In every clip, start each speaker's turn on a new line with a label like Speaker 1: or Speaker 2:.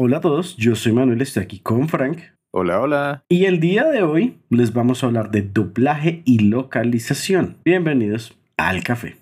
Speaker 1: Hola a todos, yo soy Manuel, estoy aquí con Frank.
Speaker 2: Hola, hola.
Speaker 1: Y el día de hoy les vamos a hablar de doblaje y localización. Bienvenidos al café.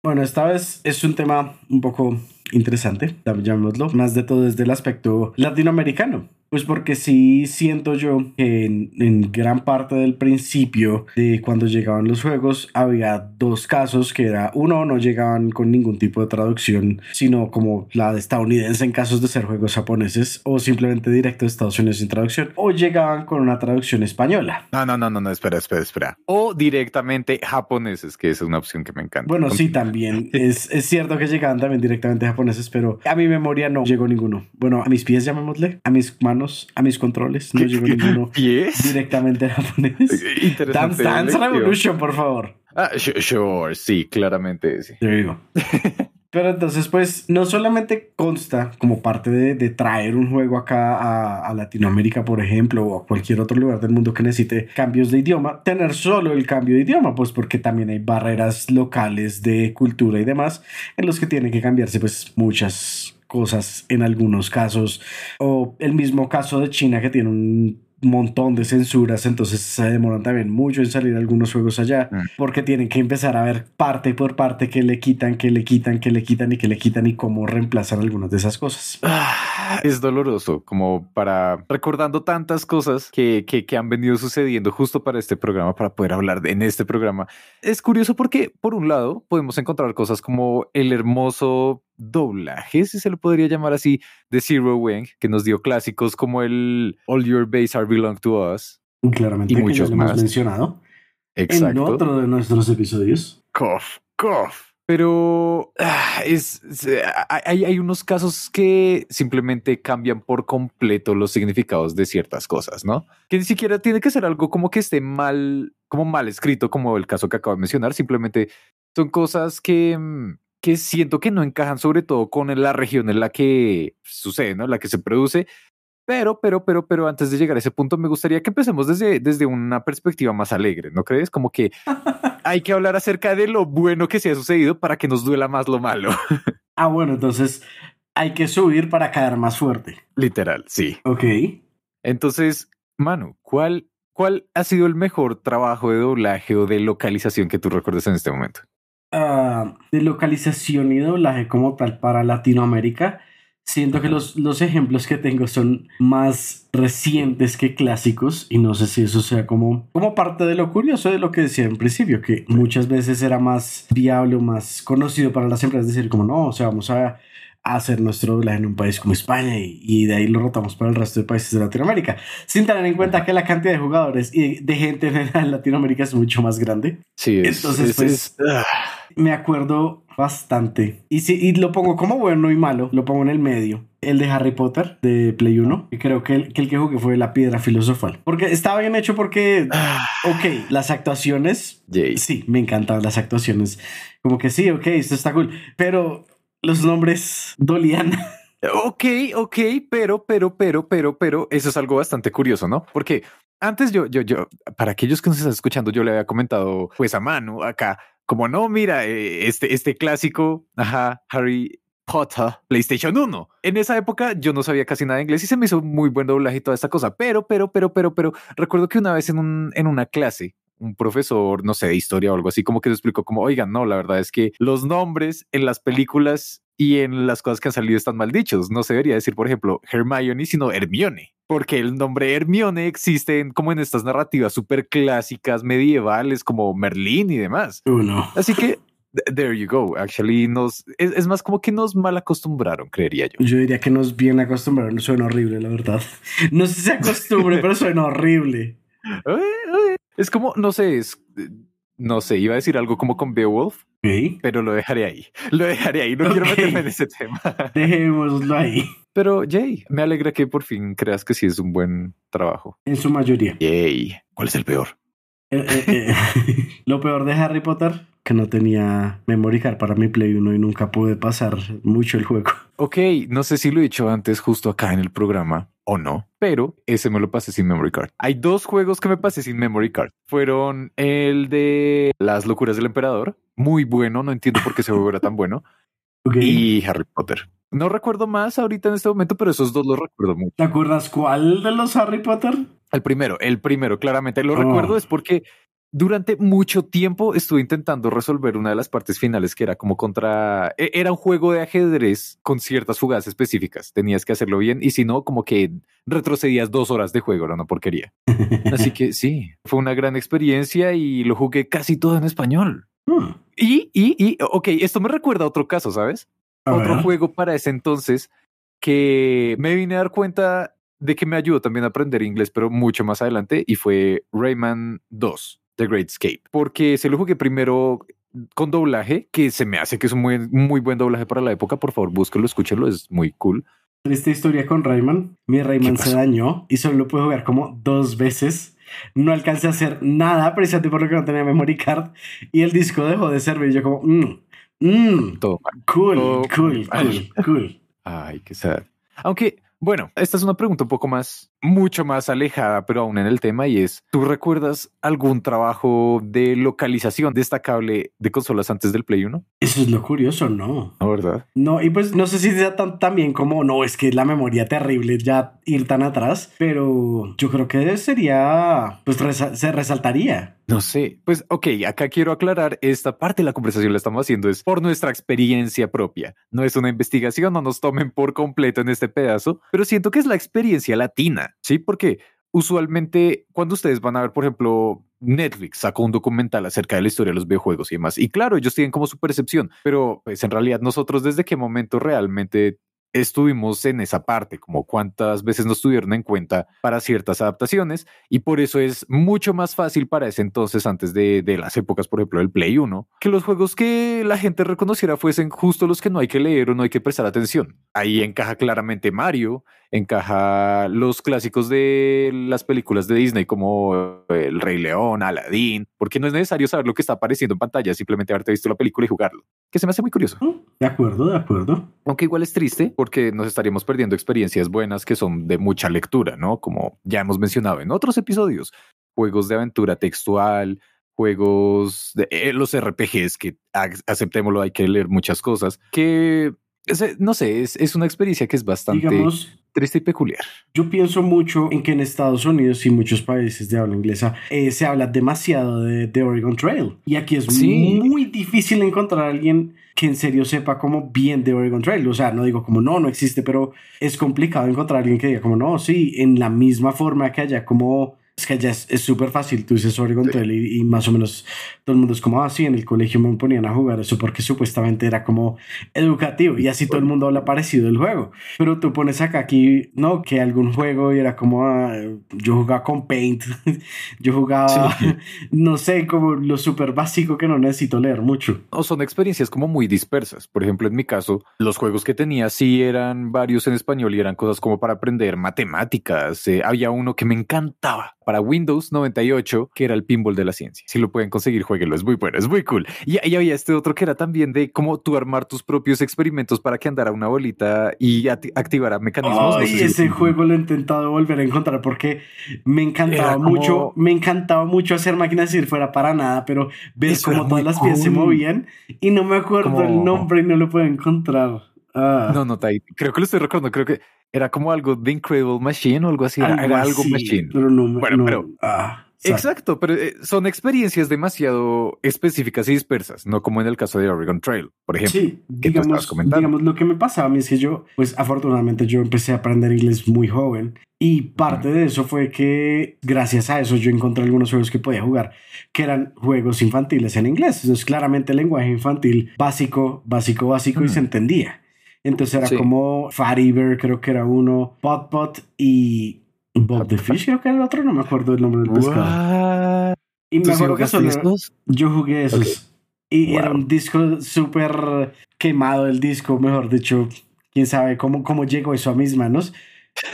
Speaker 1: Bueno, esta vez es un tema un poco interesante, llamémoslo, más de todo desde el aspecto latinoamericano. Pues porque sí siento yo que en, gran parte del principio de cuando llegaban los juegos había dos casos que era uno no llegaban con ningún tipo de traducción sino como la de estadounidense en casos de ser juegos japoneses o simplemente directo de Estados Unidos sin traducción o llegaban con una traducción española.
Speaker 2: No, no, no, no, no, espera, espera, espera. O directamente japoneses, que es una opción que me encanta.
Speaker 1: Bueno, sí, también. es, es cierto que llegaban también directamente japoneses, pero a mi memoria no llegó ninguno. Bueno, a mis pies llamémosle, a mis manos a mis controles. No llegó ninguno directamente a japonés.
Speaker 2: Interesante.
Speaker 1: Dance, Dance Revolution, por favor.
Speaker 2: Ah, sure, sí, claramente sí.
Speaker 1: Te digo. Pero entonces, pues, no solamente consta como parte de, traer un juego acá a, a, Latinoamérica, por ejemplo, o a cualquier otro lugar del mundo que necesite cambios de idioma, tener solo el cambio de idioma, pues porque también hay barreras locales de cultura y demás en los que tienen que cambiarse, pues, muchas cosas en algunos casos. O el mismo caso de China que tiene un montón de censuras, entonces se demoran también mucho en salir algunos juegos allá, mm. porque tienen que empezar a ver parte por parte que le quitan, que le quitan, que le quitan y que le quitan y cómo reemplazan algunas de esas cosas.
Speaker 2: Ah, es doloroso, como para recordando tantas cosas que, que, que, han venido sucediendo justo para este programa, para poder hablar de, en este programa. Es curioso porque, por un lado, podemos encontrar cosas como el hermoso doblaje, si se lo podría llamar así, de Zero Wing, que nos dio clásicos como el All Your Base Are Belong to Us.
Speaker 1: Claramente, y muchos más. hemos mencionado Exacto. en otro de nuestros episodios.
Speaker 2: Cough, cough. Pero ah, es, hay, hay, unos casos que simplemente cambian por completo los significados de ciertas cosas, ¿no? Que ni siquiera tiene que ser algo como que esté mal, como mal escrito, como el caso que acabo de mencionar. Simplemente son cosas que mm, que siento que no encajan sobre todo con la región en la que sucede, ¿no? La que se produce. Pero, pero, pero, pero antes de llegar a ese punto, me gustaría que empecemos desde, desde una perspectiva más alegre, ¿no crees? Como que hay que hablar acerca de lo bueno que se ha sucedido para que nos duela más lo malo.
Speaker 1: ah, bueno, entonces hay que subir para caer más fuerte.
Speaker 2: Literal, sí.
Speaker 1: Ok.
Speaker 2: Entonces, Manu, ¿cuál, ¿cuál ha sido el mejor trabajo de doblaje o de localización que tú recuerdes en este momento?
Speaker 1: Ah, de localización y doblaje como tal para Latinoamérica, siento que los, los ejemplos que tengo son más recientes que clásicos y no sé si eso sea como, como parte de lo curioso de lo que decía en principio, que muchas veces era más viable o más conocido para las empresas decir como no, o sea, vamos a hacer nuestro doblaje en un país como España y, de ahí lo rotamos para el resto de países de Latinoamérica, sin tener en cuenta que la cantidad de jugadores y de gente en Latinoamérica es mucho más grande.
Speaker 2: Sí,
Speaker 1: entonces pues ah. me acuerdo bastante y si y lo pongo como bueno y malo, lo pongo en el medio. El de Harry Potter de Play 1, y creo que el, que el que jugué fue la piedra filosofal. Porque estaba bien hecho porque, ah. ok, las actuaciones, sí, me encantan las actuaciones. Como que sí, ok, esto está cool. Pero los nombres dolían.
Speaker 2: Ok, ok, pero, pero, pero, pero, pero, eso es algo bastante curioso, ¿no? Porque antes yo, yo, yo, para aquellos que nos están escuchando, yo le había comentado, pues a mano acá, como no, mira, eh, este, este clásico, ajá, Harry Potter, PlayStation 1. En esa época yo no sabía casi nada de inglés y se me hizo muy buen doblaje y toda esta cosa, pero, pero, pero, pero, pero, recuerdo que una vez en, un, en una clase un profesor, no sé, de historia o algo así, como que se explicó como, oigan, no, la verdad es que los nombres en las películas y en las cosas que han salido están mal dichos. No se debería decir, por ejemplo, Hermione, sino Hermione, porque el nombre Hermione existe como en estas narrativas súper clásicas medievales como Merlín y demás.
Speaker 1: Uno.
Speaker 2: Así que There you go. Actually, nos es, más como que nos mal acostumbraron, creería yo.
Speaker 1: Yo diría que nos bien acostumbraron. Suena horrible, la verdad. No sé si se acostumbre, pero suena horrible.
Speaker 2: Es como, no sé, es, no sé, iba a decir algo como con Beowulf, pero lo dejaré ahí. Lo dejaré ahí, no quiero meterme en ese tema.
Speaker 1: Dejémoslo ahí.
Speaker 2: Pero, Jay, me alegra que por fin creas que sí es un buen trabajo.
Speaker 1: En su mayoría.
Speaker 2: Jay, ¿cuál es el peor?
Speaker 1: Eh, eh, eh, lo peor de Harry Potter, que no tenía memory card para mi Play 1 y nunca pude pasar mucho el juego.
Speaker 2: Ok, no sé si lo he dicho antes justo acá en el programa, o no, pero ese me lo pasé sin memory card. Hay dos juegos que me pasé sin memory card. Fueron el de Las locuras del emperador, muy bueno, no entiendo por qué ese juego era tan bueno, y Harry Potter. No recuerdo más ahorita en este momento, pero esos dos los recuerdo mucho.
Speaker 1: ¿Te acuerdas cuál de los Harry Potter?
Speaker 2: El primero, el primero, claramente. Lo recuerdo oh. es porque durante mucho tiempo estuve intentando resolver una de las partes finales que era como contra... E, era un juego de ajedrez con ciertas jugadas específicas. Tenías que hacerlo bien y si no, como que retrocedías dos horas de juego, era una porquería. Así que sí, fue una gran experiencia y lo jugué casi todo en español. Hmm. Y, y, y, ok, esto me recuerda a otro caso, ¿sabes? otro juego para ese entonces que me vine a dar cuenta de que me ayudó también a aprender inglés, pero mucho más adelante, y fue Rayman 2. The Great Escape, porque se lo jugué primero con doblaje, que se me hace que es un muy, muy buen doblaje para la época. Por favor, búsquelo, escúchelo, es muy cool.
Speaker 1: Esta historia con Rayman, mi Rayman se dañó y solo lo pude jugar como dos veces. No alcancé a hacer nada, precisamente porque no tenía memory card y el disco dejó de servir. Yo como, mmm, mmm, cool, cool, cool, cool.
Speaker 2: Ay, qué sad. Aunque bueno, esta es una pregunta un poco más, mucho más alejada, pero aún en el tema, y es, ¿tú recuerdas algún trabajo de localización destacable de consolas antes del Play 1?
Speaker 1: Eso es lo curioso, ¿no?
Speaker 2: ¿No, verdad?
Speaker 1: No, y pues no sé si sea tan, tan bien como, no, es que la memoria terrible ya ir tan atrás, pero yo creo que sería, pues se resaltaría.
Speaker 2: No sé, pues ok, acá quiero aclarar, esta parte de la conversación la estamos haciendo es por nuestra experiencia propia, no es una investigación, no nos tomen por completo en este pedazo, pero siento que es la experiencia latina, ¿sí? Porque usualmente cuando ustedes van a ver, por ejemplo, Netflix sacó un documental acerca de la historia de los videojuegos y demás, y claro, ellos tienen como su percepción, pero pues en realidad nosotros desde qué momento realmente estuvimos en esa parte, como cuántas veces nos tuvieron en cuenta para ciertas adaptaciones y por eso es mucho más fácil para ese entonces, antes de, de, las épocas, por ejemplo, del Play 1, que los juegos que la gente reconociera fuesen justo los que no hay que leer o no hay que prestar atención. Ahí encaja claramente Mario, encaja los clásicos de las películas de Disney como El Rey León, Aladdin, porque no es necesario saber lo que está apareciendo en pantalla, simplemente haberte visto la película y jugarlo, que se me hace muy curioso. Mm,
Speaker 1: de acuerdo, de acuerdo.
Speaker 2: Aunque igual es triste porque nos estaríamos perdiendo experiencias buenas que son de mucha lectura, ¿no? Como ya hemos mencionado en otros episodios, juegos de aventura textual, juegos de eh, los RPGs que aceptémoslo, hay que leer muchas cosas que no sé, es, es, una experiencia que es bastante triste y peculiar.
Speaker 1: Yo pienso mucho en que en Estados Unidos y muchos países de habla inglesa eh, se habla demasiado de, de, Oregon Trail. Y aquí es muy difícil encontrar a alguien que en serio sepa como bien de Oregon Trail. O sea, no digo como no, no existe, pero es complicado encontrar a alguien que diga como no, sí, en la misma forma que haya como es que ya es súper fácil. Tú dices Oregon Trail y, más o menos todo el mundo es como, así ah, en el colegio me ponían a jugar eso porque supuestamente era como educativo y así todo el mundo habla parecido del juego. Pero tú pones acá aquí, no, que algún juego y era como, ah, yo jugaba con Paint, yo jugaba, no sé, como lo súper básico que no necesito leer mucho.
Speaker 2: O son experiencias como muy dispersas. Por ejemplo, en mi caso, los juegos que tenía sí eran varios en español y eran cosas como para aprender matemáticas. Eh, había uno que me encantaba para Windows 98, que era el pinball de la ciencia. Si lo pueden conseguir, jueguenlo, es muy bueno, es muy cool. Y, ahí había este otro que era también de cómo tú armar tus propios experimentos para que andara una bolita y activara mecanismos.
Speaker 1: Ay, ese juego lo he intentado volver a encontrar porque me encantaba mucho, me encantaba mucho hacer máquinas si fuera para nada, pero ves cómo todas las piezas se movían y no me acuerdo el nombre y no lo puedo encontrar. Ah.
Speaker 2: No, no, creo que lo estoy recordando, creo que era como algo de Incredible Machine o algo así. Era algo, Machine.
Speaker 1: Pero no, bueno, pero. Ah,
Speaker 2: exacto, pero eh, son experiencias demasiado específicas y dispersas, no como en el caso de Oregon Trail, por ejemplo.
Speaker 1: Sí, digamos, digamos, lo que me pasaba a mí es que yo, pues afortunadamente yo empecé a aprender inglés muy joven y parte de eso fue que gracias a eso yo encontré algunos juegos que podía jugar que eran juegos infantiles en inglés. Entonces claramente el lenguaje infantil básico, básico, básico y se entendía. Entonces era como Fariber, creo que era uno, Pot Pot y Bob the Fish, creo que era el otro, no me acuerdo el nombre del pescado. Y me acuerdo que yo jugué esos. Y era un disco súper quemado el disco, mejor dicho, quién sabe cómo, cómo llegó eso a mis manos,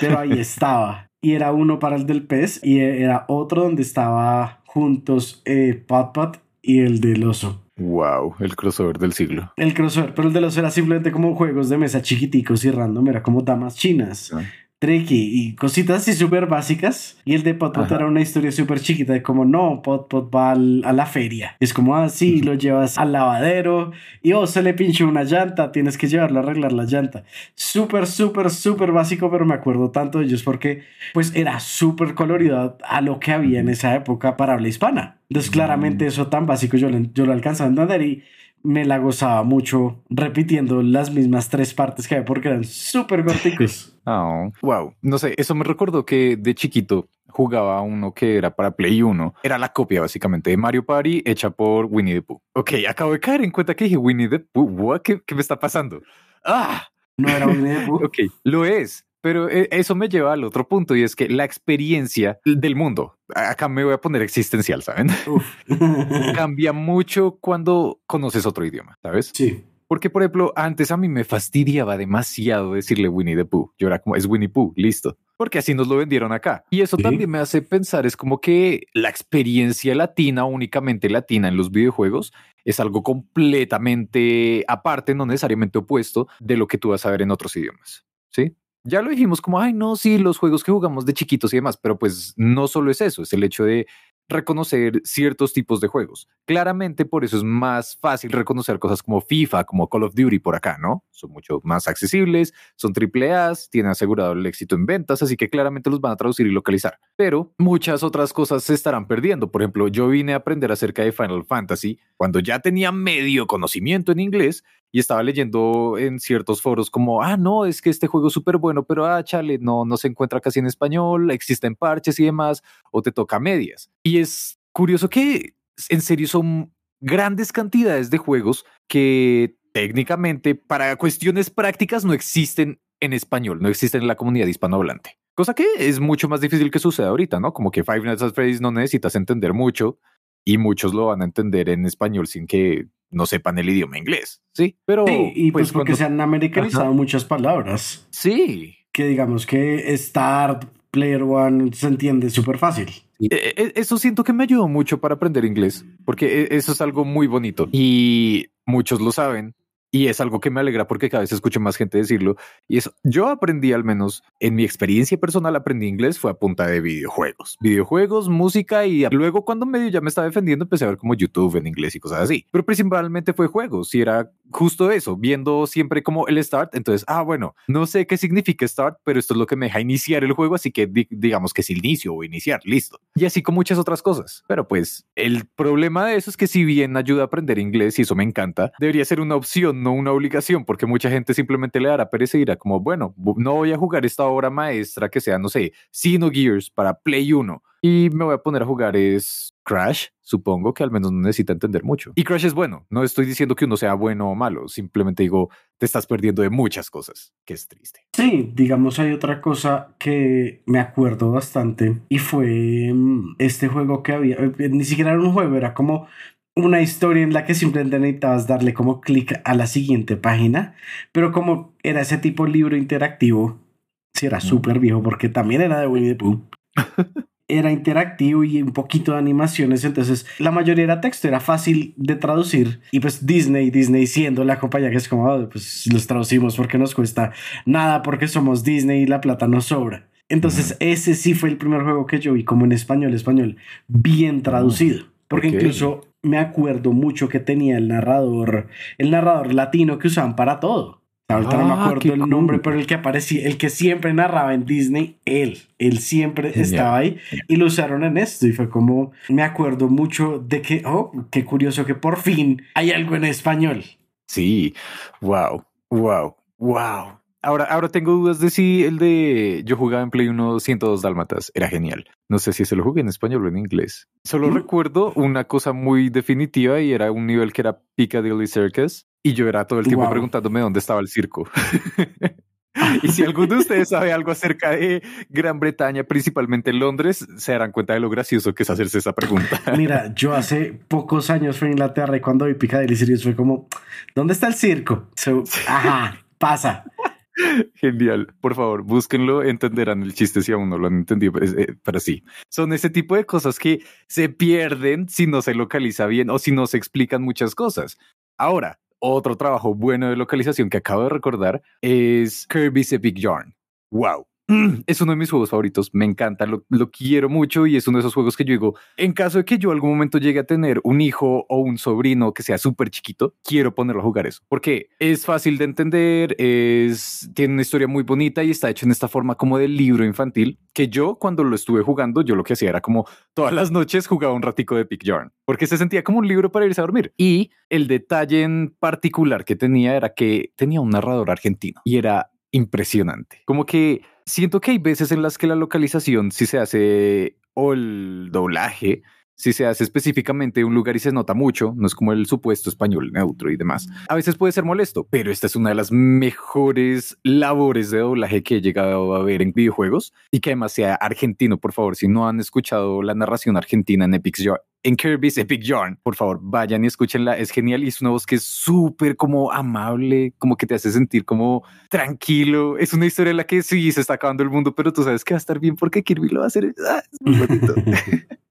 Speaker 1: pero ahí estaba. Y era uno para el del pez y era otro donde estaba juntos eh, Pot Pot y el del oso.
Speaker 2: Wow, el crossover del siglo.
Speaker 1: El crossover, pero el de los era simplemente como juegos de mesa chiquiticos y random, era como damas chinas. Ah. Tricky y cositas así súper básicas. Y el de Pot Pot era una historia súper chiquita de como no, Pot Pot va a la feria. Es como así, ah, lo llevas al lavadero y oh, se le pinchó una llanta, tienes que llevarlo a arreglar la llanta. Súper, súper, súper básico, pero me acuerdo tanto de ellos porque pues era súper colorido a lo que había en esa época para habla hispana. Entonces claramente mm. eso tan básico yo, yo lo alcanzaba a entender y me la gozaba mucho repitiendo las mismas tres partes que había porque eran súper corticos.
Speaker 2: Oh, wow. No sé, eso me recordó que de chiquito jugaba uno que era para Play 1. Era la copia básicamente de Mario Party hecha por Winnie the Pooh. Ok, acabo de caer en cuenta que dije Winnie the Pooh. ¿Qué, ¿Qué me está pasando? Ah,
Speaker 1: no era Winnie the Pooh.
Speaker 2: ok, lo es. Pero eh, eso me lleva al otro punto y es que la experiencia del mundo, acá me voy a poner existencial, ¿saben? Cambia mucho cuando conoces otro idioma, ¿sabes?
Speaker 1: Sí.
Speaker 2: Porque, por ejemplo, antes a mí me fastidiaba demasiado decirle Winnie the Pooh. Yo era como, es Winnie Pooh, listo. Porque así nos lo vendieron acá. Y eso también me hace pensar, es como que la experiencia latina, únicamente latina en los videojuegos, es algo completamente aparte, no necesariamente opuesto de lo que tú vas a ver en otros idiomas. ¿Sí? Ya lo dijimos como, ay, no, sí, los juegos que jugamos de chiquitos y demás, pero pues no solo es eso, es el hecho de reconocer ciertos tipos de juegos. Claramente por eso es más fácil reconocer cosas como FIFA, como Call of Duty por acá, ¿no? Son mucho más accesibles, son triple A, tienen asegurado el éxito en ventas, así que claramente los van a traducir y localizar. Pero muchas otras cosas se estarán perdiendo. Por ejemplo, yo vine a aprender acerca de Final Fantasy cuando ya tenía medio conocimiento en inglés y estaba leyendo en ciertos foros como, ah, no, es que este juego es súper bueno, pero ah, chale, no, no se encuentra casi en español, existen parches y demás, o te toca medias. Y es curioso que en serio son grandes cantidades de juegos que técnicamente para cuestiones prácticas no existen en español, no existen en la comunidad hispanohablante. Cosa que es mucho más difícil que suceda ahorita, ¿no? Como que Five Nights at Freddy's no necesitas entender mucho y muchos lo van a entender en español sin que no sepan el idioma inglés, ¿sí?
Speaker 1: Pero y pues, pues porque se han americanizado muchas palabras.
Speaker 2: Sí.
Speaker 1: Que digamos que Start, Player One se entiende súper fácil.
Speaker 2: E, e, eso siento que me ayudó mucho para aprender inglés, porque e, eso es algo muy bonito y muchos lo saben, y es algo que me alegra porque cada vez escucho más gente decirlo. Y eso, yo aprendí al menos en mi experiencia personal, aprendí inglés fue a punta de videojuegos, videojuegos, música y luego cuando medio ya me estaba defendiendo empecé a ver como YouTube en inglés y cosas así. Pero principalmente fue juegos y era justo eso, viendo siempre como el start. Entonces, ah, bueno, no sé qué significa start, pero esto es lo que me deja iniciar el juego. Así que digamos que es inicio o iniciar, listo. Y así con muchas otras cosas. Pero pues el problema de eso es que si bien ayuda a aprender inglés y eso me encanta, debería ser una opción no una obligación, porque mucha gente simplemente le dará pereza y dirá como, bueno, no voy a jugar esta obra maestra que sea, no sé, Gears para Play 1 y me voy a poner a jugar es Crash, supongo que al menos no necesita entender mucho. Y Crash es bueno, no estoy diciendo que uno sea bueno o malo, simplemente digo, te estás perdiendo de muchas cosas, que es triste.
Speaker 1: Sí, digamos, hay otra cosa que me acuerdo bastante y fue mm, este juego que había, eh, ni siquiera era un juego, era como una historia en la que simplemente necesitabas darle como clic a la siguiente página, pero como era ese tipo de libro interactivo, si era súper viejo porque también era de Winnie the Pooh. era interactivo y un poquito de animaciones, entonces la mayoría era texto, era fácil de traducir y pues Disney, Disney siendo la compañía que es como, oh, pues los traducimos porque nos cuesta nada, porque somos Disney y la plata nos sobra. Entonces ese sí fue el primer juego que yo vi como en español, español, bien traducido. Porque incluso me acuerdo mucho que tenía el narrador, el narrador latino que usaban para todo. Ahorita no me ah, acuerdo el nombre, pero el que aparecía, el que siempre narraba en Disney, él, él siempre estaba ahí y lo usaron en esto y fue como, me acuerdo mucho de que, oh, qué curioso que por fin hay algo en español.
Speaker 2: Sí, wow, wow, wow. Ahora, ahora tengo dudas de si el de yo jugaba en Play 1 102 Dálmatas era genial. No sé si se lo jugué en español o en inglés. Solo recuerdo una cosa muy definitiva y era un nivel que era Piccadilly Circus y yo era todo el tiempo preguntándome dónde estaba el circo. y si alguno de ustedes sabe algo acerca de Gran Bretaña, principalmente Londres, se darán cuenta de lo gracioso que es hacerse esa pregunta.
Speaker 1: Mira, yo hace pocos años fui a Inglaterra y cuando vi Piccadilly Circus fue como, ¿dónde está el circo? ajá, pasa.
Speaker 2: Genial. Por favor, búsquenlo, entenderán el chiste si aún no lo han entendido, eh, pero sí. Son ese tipo de cosas que se pierden si no se localiza bien o si no se explican muchas cosas. Ahora, otro trabajo bueno de localización que acabo de recordar es Kirby's Epic Yarn. Wow. es uno de mis juegos favoritos, me encanta, lo, quiero mucho y es uno de esos juegos que yo digo, en caso de que yo algún momento llegue a tener un hijo o un sobrino que sea súper chiquito, quiero ponerlo a jugar eso, porque es fácil de entender, tiene una historia muy bonita y está hecho en esta forma como de libro infantil, que yo cuando lo estuve jugando, yo lo que hacía era como todas las noches jugaba un ratico de Pick Yarn, porque se sentía como un libro para irse a dormir. Y el detalle en particular que tenía era que tenía un narrador argentino y era impresionante. Como que siento que hay veces en las que la localización, si se hace o el doblaje, si se hace específicamente un lugar y se nota mucho, no es como el supuesto español neutro y demás. A veces puede ser molesto, pero esta es una de las mejores labores de doblaje que he llegado a ver en videojuegos y que además sea argentino, por favor. Si no han escuchado la narración argentina en Epic en Kirby's Epic Yarn, por favor, vayan y escúchenla. Es genial y es una voz que es súper como amable, como que te hace sentir como tranquilo. Es una historia en la que sí se está acabando el mundo, pero tú sabes que va a estar bien porque Kirby lo va a hacer. Ah, es muy bonito.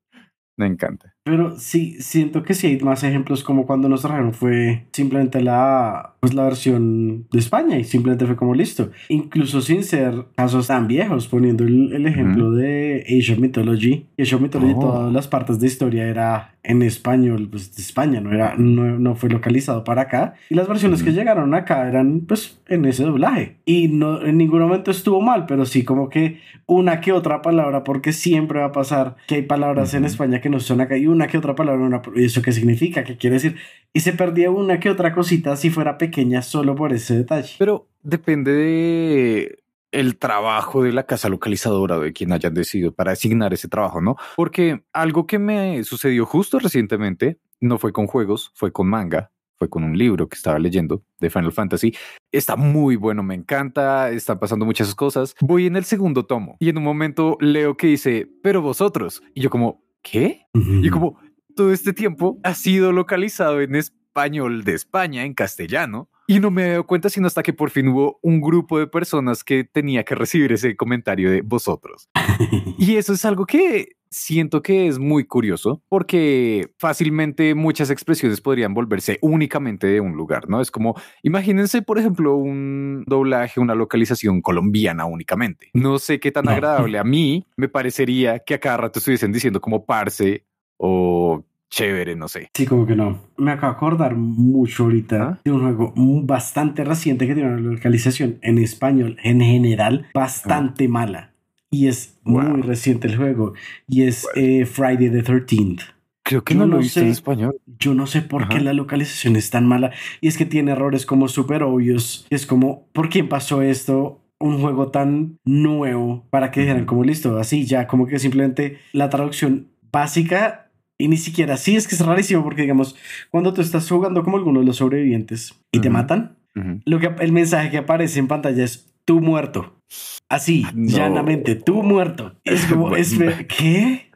Speaker 2: Me encanta.
Speaker 1: Pero sí, siento que sí hay más ejemplos como cuando nos trajeron fue simplemente la, pues la versión de España y simplemente fue como listo. Incluso sin ser casos tan viejos, poniendo el, ejemplo de Age of Mythology. Age of Mythology, oh. todas las partes de historia era en español, pues de España, no, era, no, no fue localizado para acá. Y las versiones que llegaron acá eran pues en ese doblaje. Y no, en ningún momento estuvo mal, pero sí como que una que otra palabra, porque siempre va a pasar que hay palabras en España que no son acá y una que otra palabra, una, ¿y eso qué significa? ¿Qué quiere decir? Y se perdía una que otra cosita si fuera pequeña solo por ese detalle.
Speaker 2: Pero depende de el trabajo de la casa localizadora de quien hayan decidido para asignar ese trabajo, ¿no? Porque algo que me sucedió justo recientemente no fue con juegos, fue con manga, fue con un libro que estaba leyendo de Final Fantasy. Está muy bueno, me encanta, están pasando muchas cosas. Voy en el segundo tomo y en un momento leo que dice, pero vosotros. Y yo como, ¿qué? Y como, todo este tiempo ha sido localizado en español de España, en castellano, y no me he dado cuenta sino hasta que por fin hubo un grupo de personas que tenía que recibir ese comentario de vosotros. y eso es algo que siento que es muy curioso porque fácilmente muchas expresiones podrían volverse únicamente de un lugar, ¿no? Es como, imagínense, por ejemplo, un doblaje, una localización colombiana únicamente. No sé qué tan agradable a mí me parecería que a cada rato estuviesen diciendo como parce o chévere, no sé.
Speaker 1: Sí, como que no. Me acabo de acordar mucho ahorita de un juego bastante reciente que tiene una localización en español en general bastante mala. Y es muy reciente el juego. Y es eh, Friday the 13th.
Speaker 2: Creo que no lo hice en español.
Speaker 1: Yo no sé por qué la localización es tan mala. Y es que tiene errores como súper obvios. Es como, ¿por qué pasó esto? Un juego tan nuevo para que dijeran como listo, así ya, como que simplemente la traducción básica y ni siquiera así, es que es rarísimo porque, digamos, cuando tú estás jugando como alguno de los sobrevivientes y te matan, lo que, el mensaje que aparece en pantalla es tú muerto. Así, llanamente, tú muerto. Es como, es, ¿qué?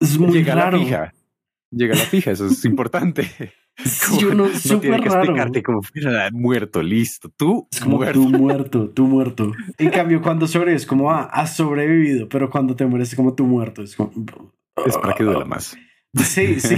Speaker 1: Es muy
Speaker 2: Llega
Speaker 1: raro.
Speaker 2: La fija. Llega la fija, eso es importante.
Speaker 1: Sí, uno, no tiene que explicarte
Speaker 2: como muerto, listo. Tú
Speaker 1: es como
Speaker 2: muerto.
Speaker 1: tú muerto, tú muerto. En cambio, cuando sobrevives, como ah, has sobrevivido, pero cuando te mueres, es como tú muerto. Es como.
Speaker 2: Es para que duela más.
Speaker 1: Sí, sí.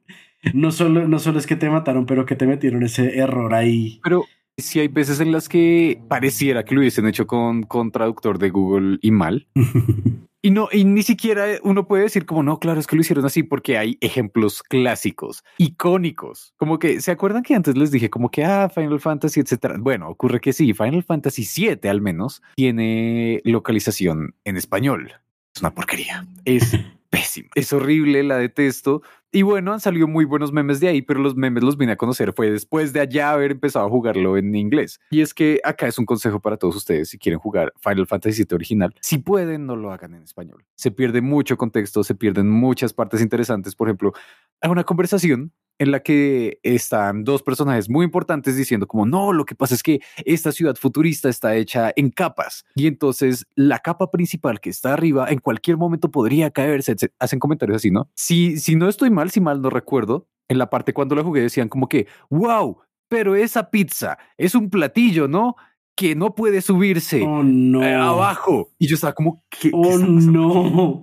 Speaker 1: no, solo, no solo es que te mataron, pero que te metieron ese error ahí.
Speaker 2: Pero si hay veces en las que pareciera que lo hubiesen hecho con, con traductor de Google y mal. y no, y ni siquiera uno puede decir como no, claro, es que lo hicieron así porque hay ejemplos clásicos, icónicos. Como que se acuerdan que antes les dije como que ah, Final Fantasy, etcétera. Bueno, ocurre que sí, Final Fantasy 7 al menos tiene localización en español. Es una porquería. Es pésima. Es horrible, la detesto. Y bueno, han salido muy buenos memes de ahí, pero los memes los vine a conocer fue después de allá haber empezado a jugarlo en inglés. Y es que acá es un consejo para todos ustedes si quieren jugar Final Fantasy VII original. Si pueden, no lo hagan en español. Se pierde mucho contexto, se pierden muchas partes interesantes. Por ejemplo, hay una conversación en la que están dos personajes muy importantes diciendo como, no, lo que pasa es que esta ciudad futurista está hecha en capas y entonces la capa principal que está arriba en cualquier momento podría caerse. Hacen comentarios así, ¿no? Si, si no estoy mal, si mal no recuerdo, en la parte cuando la jugué decían como que, wow, pero esa pizza es un platillo, ¿no? Que no puede subirse
Speaker 1: oh, no.
Speaker 2: Eh, abajo. Y yo estaba como, ¿qué?
Speaker 1: Oh, no.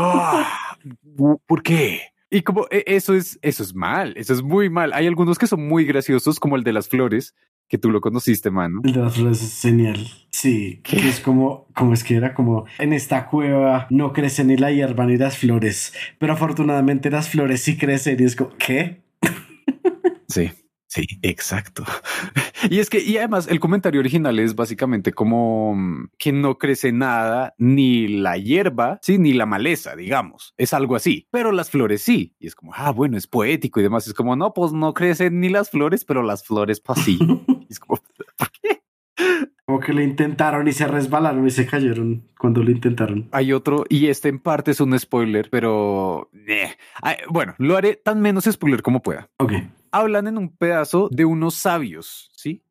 Speaker 2: Ah, ¿Por qué? Y como e, eso es, eso es mal, eso es muy mal. Hay algunos que son muy graciosos, como el de las flores, que tú lo conociste, mano.
Speaker 1: El de las flores es genial. Sí, que es como, como es que era como en esta cueva no crecen ni la hierba ni las flores, pero afortunadamente las flores sí crecen y es como, ¿qué?
Speaker 2: Sí. Sí, exacto. Y es que, y además el comentario original es básicamente como mm, que no crece nada, ni la hierba, sí, ni la maleza, digamos. Es algo así, pero las flores sí. Y es como, ah, bueno, es poético y demás. Es como, no, pues no crecen ni las flores, pero las flores, pues sí. es como, ¿por qué?
Speaker 1: Como que lo intentaron y se resbalaron y se cayeron cuando lo intentaron.
Speaker 2: Hay otro, y este en parte es un spoiler, pero eh. bueno, lo haré tan menos spoiler como pueda.
Speaker 1: Ok
Speaker 2: hablan en un pedazo de unos sabios, ¿sí?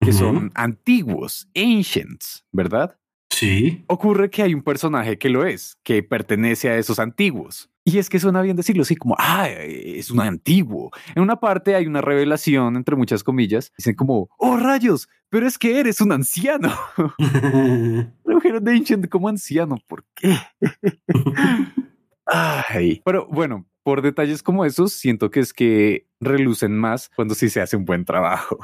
Speaker 2: Que son antiguos, ancients, ¿verdad?
Speaker 1: Sí.
Speaker 2: Ocurre que hay un personaje que lo es, que pertenece a esos antiguos. Y es que suena bien decirlo así como, ah, es un antiguo. En una parte hay una revelación, entre muchas comillas. Dicen como, oh rayos, pero es que eres un anciano. Redujeron de ancient como anciano, ¿por qué? Ay, pero bueno, por detalles como esos, siento que es que relucen más cuando sí se hace un buen trabajo.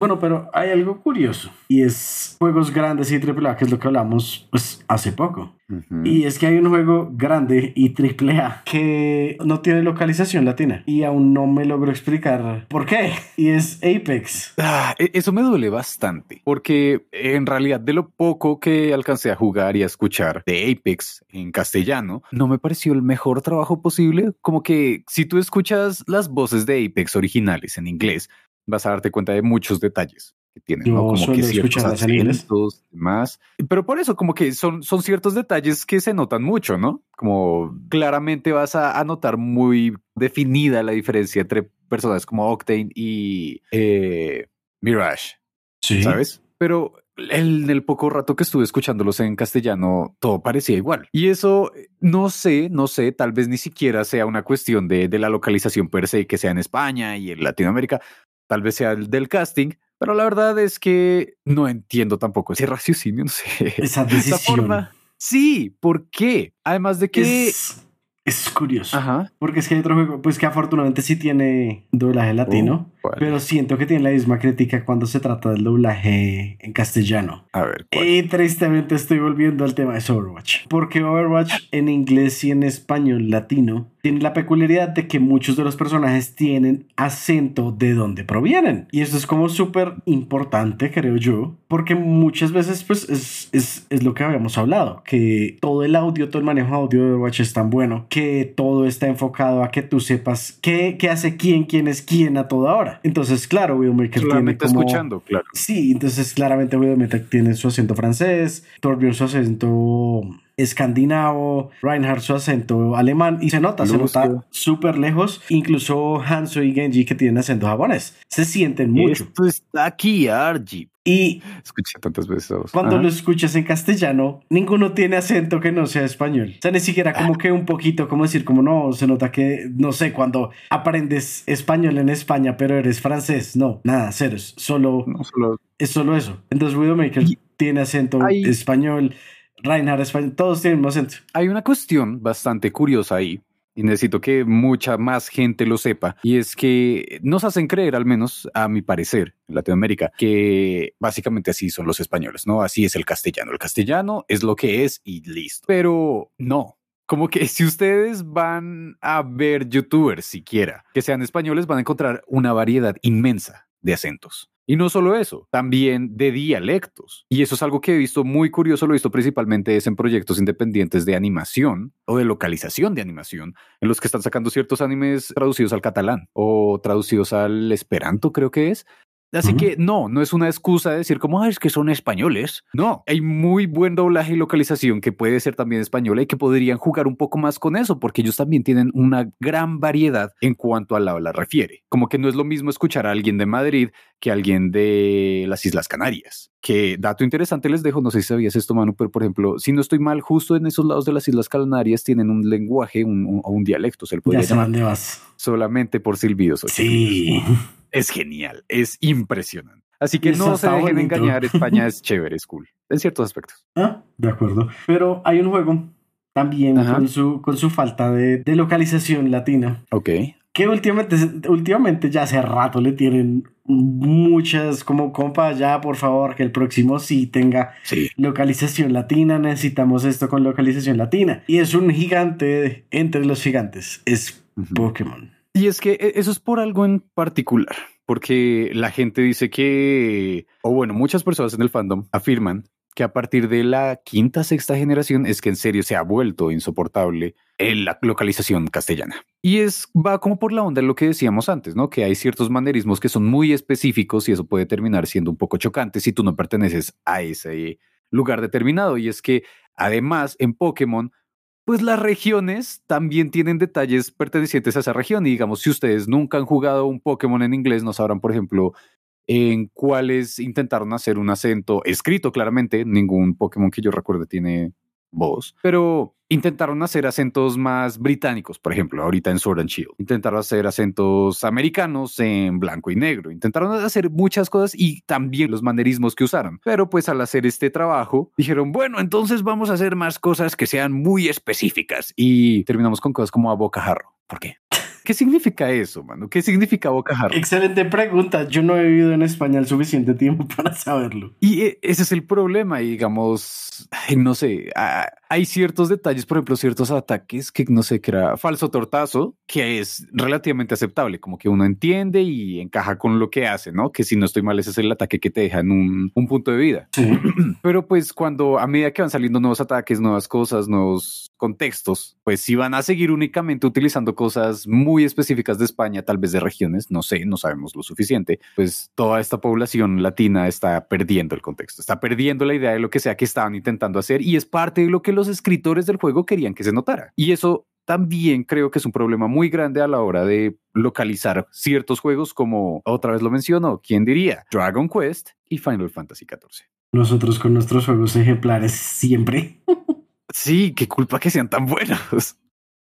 Speaker 1: Bueno, pero hay algo curioso y es juegos grandes y AAA, que es lo que hablamos pues hace poco. Y es que hay un juego grande y AAA que no tiene localización latina y aún no me logro explicar por qué. Y es Apex.
Speaker 2: Ah, e, eso me duele bastante porque en realidad de lo poco que alcancé a jugar y a escuchar de Apex en castellano, no me pareció el mejor trabajo posible. Como que si tú escuchas las voces de Apex originales en inglés, vas a darte cuenta de muchos detalles que tienen, ¿no? Como que ciertos acentos, más. Pero por eso, como que son, son ciertos detalles que se notan mucho, ¿no? Como claramente vas a, notar muy definida la diferencia entre personajes como Octane y eh, Mirage.
Speaker 1: Sí.
Speaker 2: ¿Sabes? Pero en el poco rato que estuve escuchándolos en castellano, todo parecía igual. Y eso no sé, no sé, tal vez ni siquiera sea una cuestión de, de la localización per se, que sea en España y en Latinoamérica, tal vez sea el del casting, pero la verdad es que no entiendo tampoco ese raciocinio, no sé.
Speaker 1: Esa decisión.
Speaker 2: Sí, ¿por qué? Además de que...
Speaker 1: Es curioso. Porque es que hay otro juego, pues que afortunadamente sí tiene doblaje latino, oh, pero siento que tiene la misma crítica cuando se trata del doblaje en castellano.
Speaker 2: A ver.
Speaker 1: Y tristemente estoy volviendo al tema de Overwatch. Porque Overwatch en inglés y en español latino tiene la peculiaridad de que muchos de los personajes tienen acento de donde provienen. Y eso es como súper importante, creo yo, porque muchas veces pues es, es, es, lo que habíamos hablado, que todo el audio, todo el manejo de audio de Overwatch es tan bueno, que todo está enfocado a que tú sepas qué, qué hace quién, quién es quién a toda hora. Entonces, claro, Widowmaker tiene como...
Speaker 2: escuchando, claro.
Speaker 1: Sí, entonces claramente Widowmaker tiene su acento francés, Torbjörn su acento escandinavo, Reinhardt su acento alemán y se nota, se nota súper lejos. Incluso Hanzo y Genji que tienen acento japonés se sienten mucho.
Speaker 2: Esto está aquí, Arji.
Speaker 1: Y
Speaker 2: escuché tantas veces.
Speaker 1: Cuando lo escuchas en castellano, ninguno tiene acento que no sea español. O sea, ni siquiera como que un poquito, como decir, como no, se nota que, no sé, cuando aprendes español en España, pero eres francés. No, nada, cero. Es solo, es solo eso. Entonces, Widowmaker tiene acento español. Reinhardt España, todos tienen más acento.
Speaker 2: Hay una cuestión bastante curiosa ahí y necesito que mucha más gente lo sepa, y es que nos hacen creer, al menos a mi parecer, en Latinoamérica, que básicamente así son los españoles, ¿no? Así es el castellano. El castellano es lo que es y listo. Pero no. Como que si ustedes van a ver youtubers siquiera que sean españoles, van a encontrar una variedad inmensa de acentos. Y no solo eso, también de dialectos. Y eso es algo que he visto muy curioso, lo he visto principalmente es en proyectos independientes de animación o de localización de animación, en los que están sacando ciertos animes traducidos al catalán o traducidos al esperanto, creo que es, Así que no, no es una excusa de decir como, es que son españoles. No, hay muy buen doblaje y localización que puede ser también española y que podrían jugar un poco más con eso, porque ellos también tienen una gran variedad en cuanto a la habla refiere. Como que no es lo mismo escuchar a alguien de Madrid que a alguien de las Islas Canarias. Que dato interesante les dejo, no sé si sabías esto, Manu, pero por ejemplo, si no estoy mal, justo en esos lados de las Islas Canarias tienen un lenguaje o un, dialecto, se le podría llamar. Solamente por silbidos.
Speaker 1: Sí
Speaker 2: es genial, es impresionante. Así que no se dejen engañar, España es chévere, es cool, en ciertos aspectos.
Speaker 1: Ah, de acuerdo. Pero hay un juego también con su, con su falta de, localización latina.
Speaker 2: Ok
Speaker 1: que últimamente, últimamente ya hace rato le tienen muchas como compa ya por favor que el próximo sí tenga localización latina necesitamos esto con localización latina y es un gigante entre los gigantes es Pokémon
Speaker 2: y es que e, eso es por algo en particular porque la gente dice que o bueno muchas personas en el fandom afirman que a partir de la quinta, sexta generación es que en serio se ha vuelto insoportable la localización castellana. Y es, va como por la onda de lo que decíamos antes, ¿no? Que hay ciertos manerismos que son muy específicos y eso puede terminar siendo un poco chocante si tú no perteneces a ese lugar determinado. Y es que además en Pokémon, pues las regiones también tienen detalles pertenecientes a esa región. Y digamos, si ustedes nunca han jugado un Pokémon en inglés, no sabrán, por ejemplo, en cuáles intentaron hacer un acento escrito claramente, ningún Pokémon que yo recuerde tiene voz, pero intentaron hacer acentos más británicos, por ejemplo, ahorita en Sword and Shield. Intentaron hacer acentos americanos en blanco y negro. Intentaron hacer muchas cosas y también los manerismos que usaron. Pero pues al hacer este trabajo, dijeron, bueno, entonces vamos a hacer más cosas que sean muy específicas. Y terminamos con cosas como a bocajarro. ¿Por qué? ¿Qué significa eso, mano? ¿Qué significa bocajarro?
Speaker 1: Excelente pregunta. Yo no he vivido en España el suficiente tiempo para saberlo.
Speaker 2: Y eh, ese es el problema, digamos, no sé, hay ciertos detalles, por ejemplo, ciertos ataques que no sé, que era falso tortazo, que es relativamente aceptable, como que uno entiende y encaja con lo que hace, ¿no? Que si no estoy mal, ese es el ataque que te deja en un, un punto de vida. Pero pues cuando a medida que van saliendo nuevos ataques, nuevas cosas, nuevos contextos, pues si van a seguir únicamente utilizando cosas muy específicas de España, tal vez de regiones, no sé, no sabemos lo suficiente, pues toda esta población latina está perdiendo el contexto, está perdiendo la idea de lo que sea que estaban intentando hacer y es parte de lo que los escritores del juego querían que se notara. Y eso también creo que es un problema muy grande a la hora de localizar ciertos juegos como otra vez lo menciono, ¿quién diría? Dragon Quest y Final Fantasy XIV.
Speaker 1: Nosotros con nuestros juegos ejemplares siempre.
Speaker 2: Sí, qué culpa que sean tan buenos.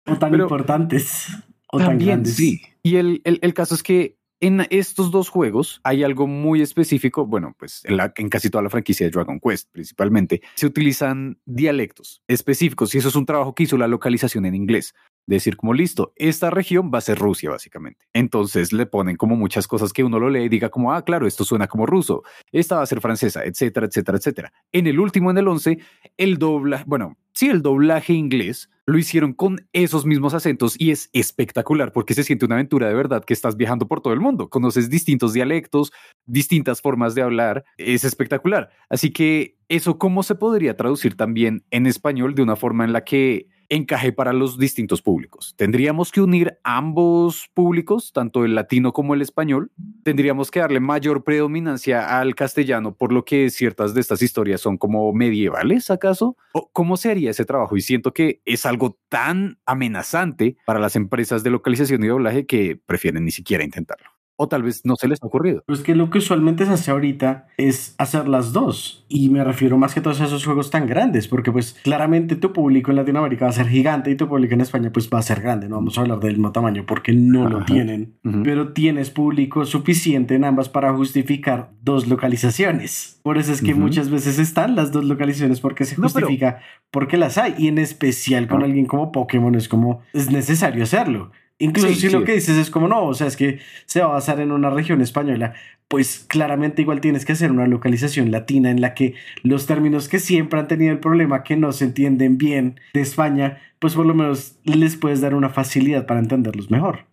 Speaker 1: O tan importantes. O tan grandes.
Speaker 2: Sí. Y el, el, caso es que en estos dos juegos hay algo muy específico, bueno, pues en, la, en, casi toda la franquicia de Dragon Quest principalmente, se utilizan dialectos específicos y eso es un trabajo que hizo la localización en inglés decir como listo, esta región va a ser Rusia básicamente. Entonces le ponen como muchas cosas que uno lo lee y diga como, ah, claro, esto suena como ruso, esta va a ser francesa, etcétera, etcétera, etcétera. En el último, en el 11, el doblaje, bueno, sí, el doblaje inglés lo hicieron con esos mismos acentos y es espectacular porque se siente una aventura de verdad que estás viajando por todo el mundo, conoces distintos dialectos, distintas formas de hablar, es espectacular. Así que eso, ¿cómo se podría traducir también en español de una forma en la que encaje para los distintos públicos. Tendríamos que unir ambos públicos, tanto el latino como el español. Tendríamos que darle mayor predominancia al castellano, por lo que ciertas de estas historias son como medievales, ¿acaso? ¿O ¿Cómo se haría ese trabajo? Y siento que es algo tan amenazante para las empresas de localización y doblaje que prefieren ni siquiera intentarlo. O tal vez no se les ha ocurrido.
Speaker 1: Pues que lo que usualmente se hace ahorita es hacer las dos. Y me refiero más que a todos esos juegos tan grandes, porque pues claramente tu público en Latinoamérica va a ser gigante y tu público en España pues va a ser grande. No vamos a hablar del mismo tamaño porque no lo tienen. Pero tienes público suficiente en ambas para justificar dos localizaciones. Por eso es que muchas veces están las dos localizaciones porque se justifica porque las hay. Y en especial con ah. alguien como Pokémon es como es necesario hacerlo. Incluso si lo que dices es como no, o sea, es que se va a basar en una región española, pues claramente igual tienes que hacer una localización latina en la que los términos que siempre han tenido el problema que no se entienden bien de España, pues por lo menos les puedes dar una facilidad para entenderlos mejor.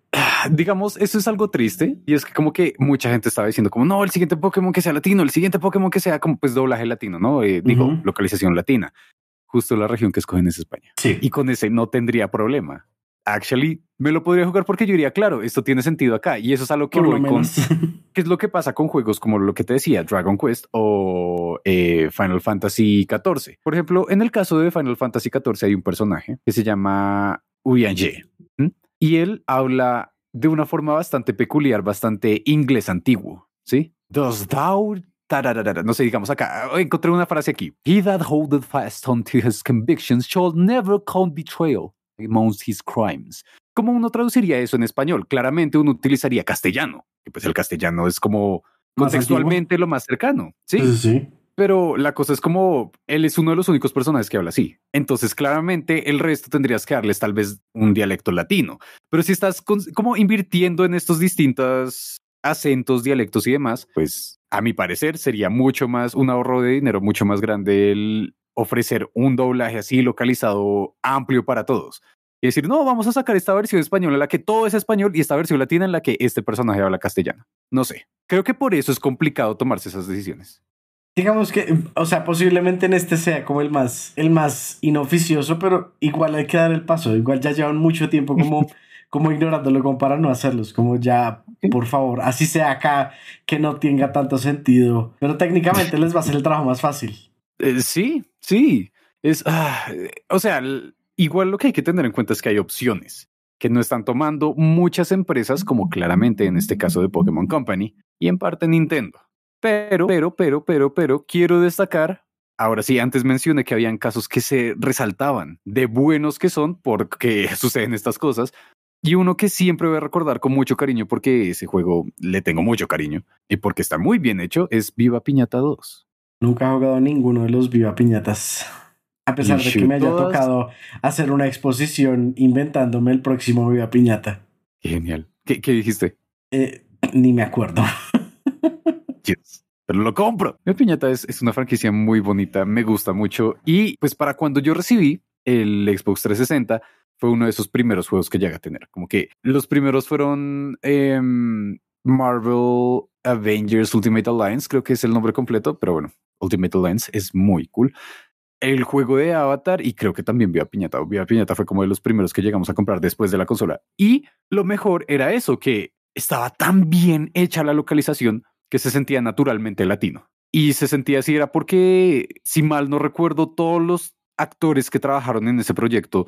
Speaker 2: Digamos, eso es algo triste y es que como que mucha gente estaba diciendo como no, el siguiente Pokémon que sea latino, el siguiente Pokémon que sea como pues doblaje latino, ¿no? Eh, digo, localización latina. Justo la región que escogen es España.
Speaker 1: Sí.
Speaker 2: Y con ese no tendría problema actually me lo podría jugar porque yo diría, claro, esto tiene sentido acá. Y eso es a lo que voy con. ¿Qué es lo que pasa con juegos como lo que te decía, Dragon Quest o eh, Final Fantasy XIV? Por ejemplo, en el caso de Final Fantasy XIV hay un personaje que se llama Urianger y él habla de una forma bastante peculiar, bastante inglés antiguo. Sí, does thou no sé, digamos acá, encontré una frase aquí. He that holdeth fast unto his convictions shall never count betrayal amongst his crimes. ¿Cómo uno traduciría eso en español? Claramente uno utilizaría castellano, que pues el castellano es como contextualmente lo más cercano. ¿sí?
Speaker 1: sí,
Speaker 2: pero la cosa es como él es uno de los únicos personajes que habla así. Entonces, claramente, el resto tendrías que darles tal vez un dialecto latino. Pero si estás como invirtiendo en estos distintos acentos, dialectos y demás, pues a mi parecer sería mucho más un ahorro de dinero, mucho más grande el ofrecer un doblaje así localizado amplio para todos. Y decir, no, vamos a sacar esta versión española en la que todo es español y esta versión latina en la que este personaje habla castellano. No sé. Creo que por eso es complicado tomarse esas decisiones.
Speaker 1: Digamos que, o sea, posiblemente en este sea como el más, el más inoficioso, pero igual hay que dar el paso. Igual ya llevan mucho tiempo como, como ignorándolo como para no hacerlos. Como ya, por favor, así sea acá, que no tenga tanto sentido. Pero técnicamente les va a hacer el trabajo más fácil.
Speaker 2: Eh, sí, sí. Es, ah, o sea, igual lo que hay que tener en cuenta es que hay opciones que no están tomando muchas empresas, como claramente en este caso de Pokémon Company y en parte Nintendo. Pero, pero, pero, pero, pero, quiero destacar, ahora sí, antes mencioné que habían casos que se resaltaban de buenos que son porque suceden estas cosas. Y uno que siempre voy a recordar con mucho cariño porque ese juego le tengo mucho cariño y porque está muy bien hecho es Viva Piñata 2.
Speaker 1: Nunca he jugado ninguno de los Viva Piñatas. A pesar de que me haya tocado hacer una exposición inventándome el próximo Viva Piñata.
Speaker 2: Genial. ¿Qué, qué dijiste?
Speaker 1: Eh, ni me acuerdo.
Speaker 2: pero lo compro. Mi piñata es, es una franquicia muy bonita, me gusta mucho. Y pues para cuando yo recibí el Xbox 360, fue uno de esos primeros juegos que llegué a tener. Como que los primeros fueron em, Marvel Avengers Ultimate Alliance, creo que es el nombre completo, pero bueno, Ultimate Alliance es muy cool. El juego de Avatar y creo que también Viva Piñata. Viva Piñata fue como de los primeros que llegamos a comprar después de la consola. Y lo mejor era eso, que estaba tan bien hecha la localización que se sentía naturalmente latino. Y se sentía así era porque, si mal no recuerdo, todos los actores que trabajaron en ese proyecto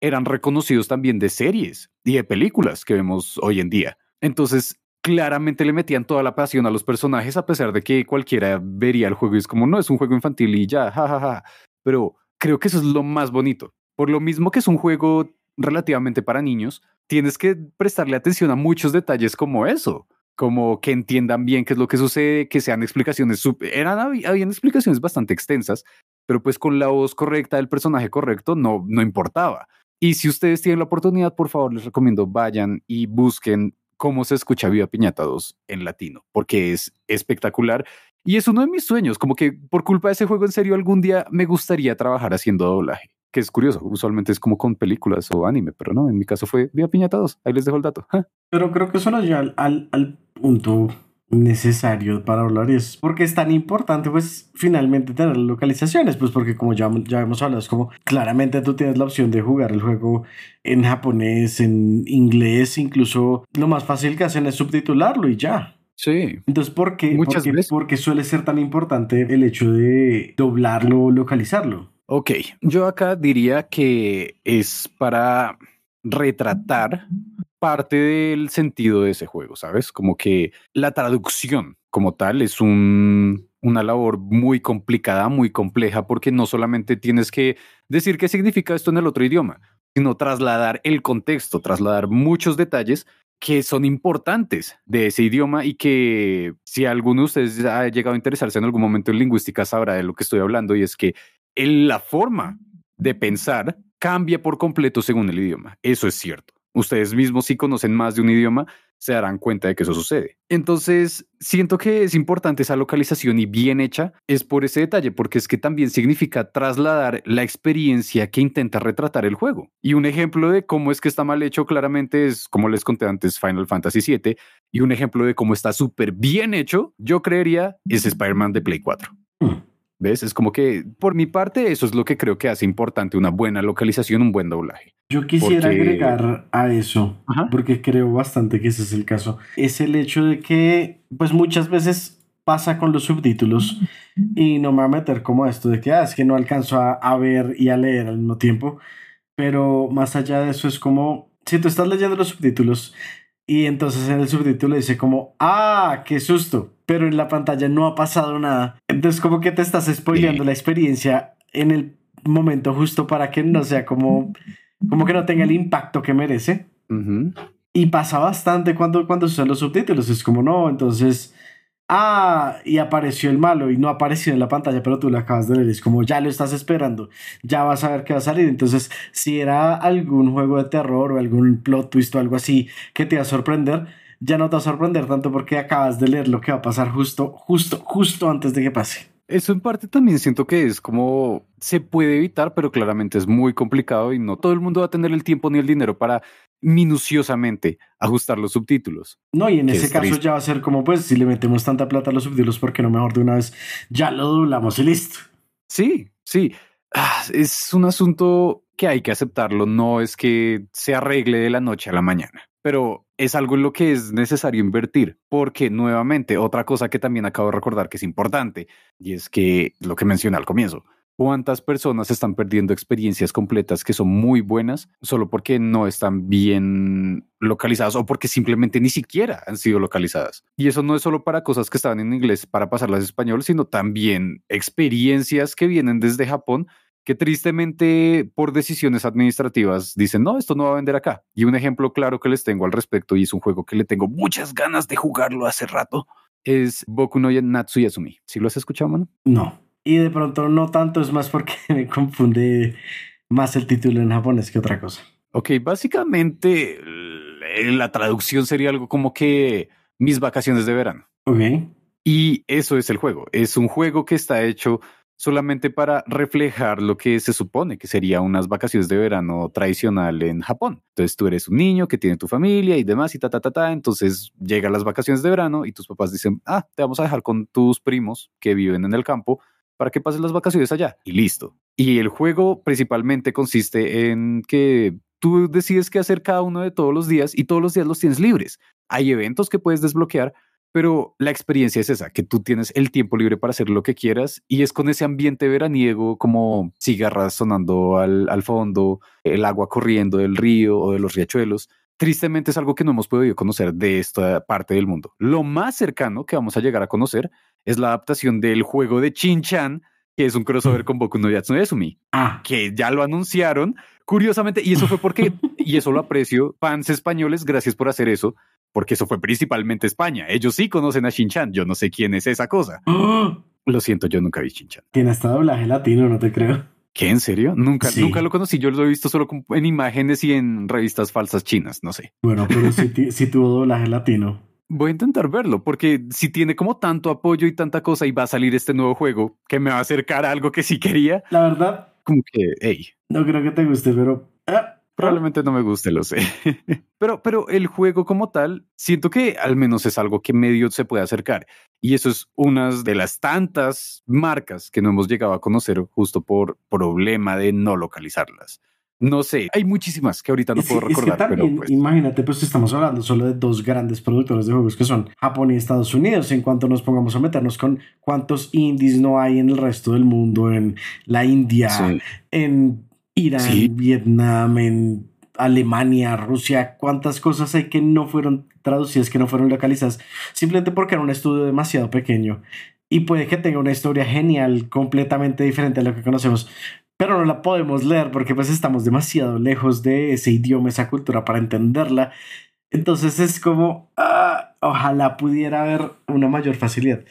Speaker 2: eran reconocidos también de series y de películas que vemos hoy en día. Entonces, claramente le metían toda la pasión a los personajes, a pesar de que cualquiera vería el juego y es como, no, es un juego infantil y ya, jajaja. Ja, ja. Pero creo que eso es lo más bonito. Por lo mismo que es un juego relativamente para niños, tienes que prestarle atención a muchos detalles como eso como que entiendan bien qué es lo que sucede, que sean explicaciones, eran, habían explicaciones bastante extensas, pero pues con la voz correcta del personaje correcto no, no importaba. Y si ustedes tienen la oportunidad, por favor, les recomiendo vayan y busquen cómo se escucha Viva Piñata 2 en latino, porque es espectacular y es uno de mis sueños, como que por culpa de ese juego en serio algún día me gustaría trabajar haciendo doblaje que es curioso, usualmente es como con películas o anime, pero no, en mi caso fue Viva Piñata 2, ahí les dejo el dato.
Speaker 1: Pero creo que eso nos lleva al, al punto necesario para hablar y es porque es tan importante pues finalmente tener localizaciones pues porque como ya, ya hemos hablado es como claramente tú tienes la opción de jugar el juego en japonés en inglés incluso lo más fácil que hacen es subtitularlo y ya
Speaker 2: Sí.
Speaker 1: Entonces, ¿por qué? Muchas porque, veces. porque suele ser tan importante el hecho de doblarlo o localizarlo.
Speaker 2: Ok, yo acá diría que es para retratar parte del sentido de ese juego, ¿sabes? Como que la traducción como tal es un, una labor muy complicada, muy compleja, porque no solamente tienes que decir qué significa esto en el otro idioma, sino trasladar el contexto, trasladar muchos detalles que son importantes de ese idioma y que si alguno de ustedes ha llegado a interesarse en algún momento en lingüística sabrá de lo que estoy hablando y es que la forma de pensar cambia por completo según el idioma. Eso es cierto. Ustedes mismos si conocen más de un idioma se darán cuenta de que eso sucede. Entonces, siento que es importante esa localización y bien hecha es por ese detalle, porque es que también significa trasladar la experiencia que intenta retratar el juego. Y un ejemplo de cómo es que está mal hecho claramente es, como les conté antes, Final Fantasy VII, y un ejemplo de cómo está súper bien hecho, yo creería, es Spider-Man de Play 4. ¿Ves? Es como que, por mi parte, eso es lo que creo que hace importante una buena localización, un buen doblaje.
Speaker 1: Yo quisiera agregar a eso, porque creo bastante que ese es el caso. Es el hecho de que, pues muchas veces pasa con los subtítulos y no me va a meter como esto de que, ah, es que no alcanzo a, a ver y a leer al mismo tiempo. Pero más allá de eso es como, si tú estás leyendo los subtítulos y entonces en el subtítulo dice como, ah, qué susto pero en la pantalla no ha pasado nada. Entonces como que te estás spoileando la experiencia en el momento justo para que no sea como, como que no tenga el impacto que merece. Y pasa bastante cuando, cuando son los subtítulos. Es como, no, entonces ah, y apareció el malo y no apareció en la pantalla, pero tú lo acabas de leer. Es como ya lo estás esperando, ya vas a ver qué va a salir. Entonces, si era algún juego de terror o algún plot twist o algo así que te va a sorprender, ya no te va a sorprender tanto porque acabas de leer lo que va a pasar justo, justo, justo antes de que pase.
Speaker 2: Eso en parte también siento que es como se puede evitar, pero claramente es muy complicado y no todo el mundo va a tener el tiempo ni el dinero para minuciosamente ajustar los subtítulos.
Speaker 1: No, y en ese caso ya va a ser como, pues, si le metemos tanta plata a los subtítulos, porque no mejor de una vez ya lo doblamos y listo?
Speaker 2: Sí, sí. Ah, es un asunto que hay que aceptarlo, no es que se arregle de la noche a la mañana, pero es algo en lo que es necesario invertir, porque nuevamente, otra cosa que también acabo de recordar que es importante, y es que lo que mencioné al comienzo, ¿Cuántas personas están perdiendo experiencias completas que son muy buenas solo porque no están bien localizadas o porque simplemente ni siquiera han sido localizadas? Y eso no es solo para cosas que estaban en inglés para pasarlas a español, sino también experiencias que vienen desde Japón que tristemente por decisiones administrativas dicen, no, esto no va a vender acá. Y un ejemplo claro que les tengo al respecto, y es un juego que le tengo muchas ganas de jugarlo hace rato, es Boku no Natsuyasumi. ¿Sí lo has escuchado, mano?
Speaker 1: No. Y de pronto no tanto, es más porque me confunde más el título en japonés que otra cosa.
Speaker 2: Ok, básicamente la traducción sería algo como que mis vacaciones de verano.
Speaker 1: Ok.
Speaker 2: Y eso es el juego. Es un juego que está hecho solamente para reflejar lo que se supone que sería unas vacaciones de verano tradicional en Japón. Entonces tú eres un niño que tiene tu familia y demás y ta, ta, ta, ta. Entonces llegan las vacaciones de verano y tus papás dicen, ah, te vamos a dejar con tus primos que viven en el campo para que pases las vacaciones allá y listo. Y el juego principalmente consiste en que tú decides qué hacer cada uno de todos los días y todos los días los tienes libres. Hay eventos que puedes desbloquear, pero la experiencia es esa, que tú tienes el tiempo libre para hacer lo que quieras y es con ese ambiente veraniego como cigarras sonando al, al fondo, el agua corriendo del río o de los riachuelos. Tristemente es algo que no hemos podido conocer de esta parte del mundo. Lo más cercano que vamos a llegar a conocer es la adaptación del juego de Chin-Chan, que es un crossover con Boku no Yatsune
Speaker 1: ah.
Speaker 2: que ya lo anunciaron. Curiosamente, y eso fue porque, y eso lo aprecio, fans españoles, gracias por hacer eso, porque eso fue principalmente España. Ellos sí conocen a Shin-Chan, yo no sé quién es esa cosa. Lo siento, yo nunca vi Shin-Chan.
Speaker 1: Tiene hasta doblaje latino, no te creo.
Speaker 2: ¿Qué? ¿En serio? Nunca, nunca lo conocí. Yo lo he visto solo en imágenes y en revistas falsas chinas, no sé.
Speaker 1: Bueno, pero sí tuvo doblaje latino.
Speaker 2: Voy a intentar verlo, porque si tiene como tanto apoyo y tanta cosa y va a salir este nuevo juego que me va a acercar a algo que sí quería.
Speaker 1: La verdad.
Speaker 2: Como que, hey.
Speaker 1: No creo que te guste, pero... Ah,
Speaker 2: Probablemente no me guste, lo sé. pero, pero el juego como tal, siento que al menos es algo que medio se puede acercar. Y eso es una de las tantas marcas que no hemos llegado a conocer justo por problema de no localizarlas. No sé, hay muchísimas que ahorita no puedo recordar. pero pues
Speaker 1: Imagínate, pues estamos hablando solo de dos grandes productores de juegos que son Japón y Estados Unidos. En cuanto nos pongamos a meternos con cuántos indies no hay en el resto del mundo, en la India, en Irán, Vietnam, en Alemania, Rusia, cuántas cosas hay que no fueron traducidas, que no fueron localizadas, simplemente porque era un estudio demasiado pequeño. Y puede que tenga una historia genial, completamente diferente a lo que conocemos, pero no la podemos leer porque pues estamos demasiado lejos de ese idioma, esa cultura para entenderla. Entonces es como, ah, ojalá pudiera haber una mayor facilidad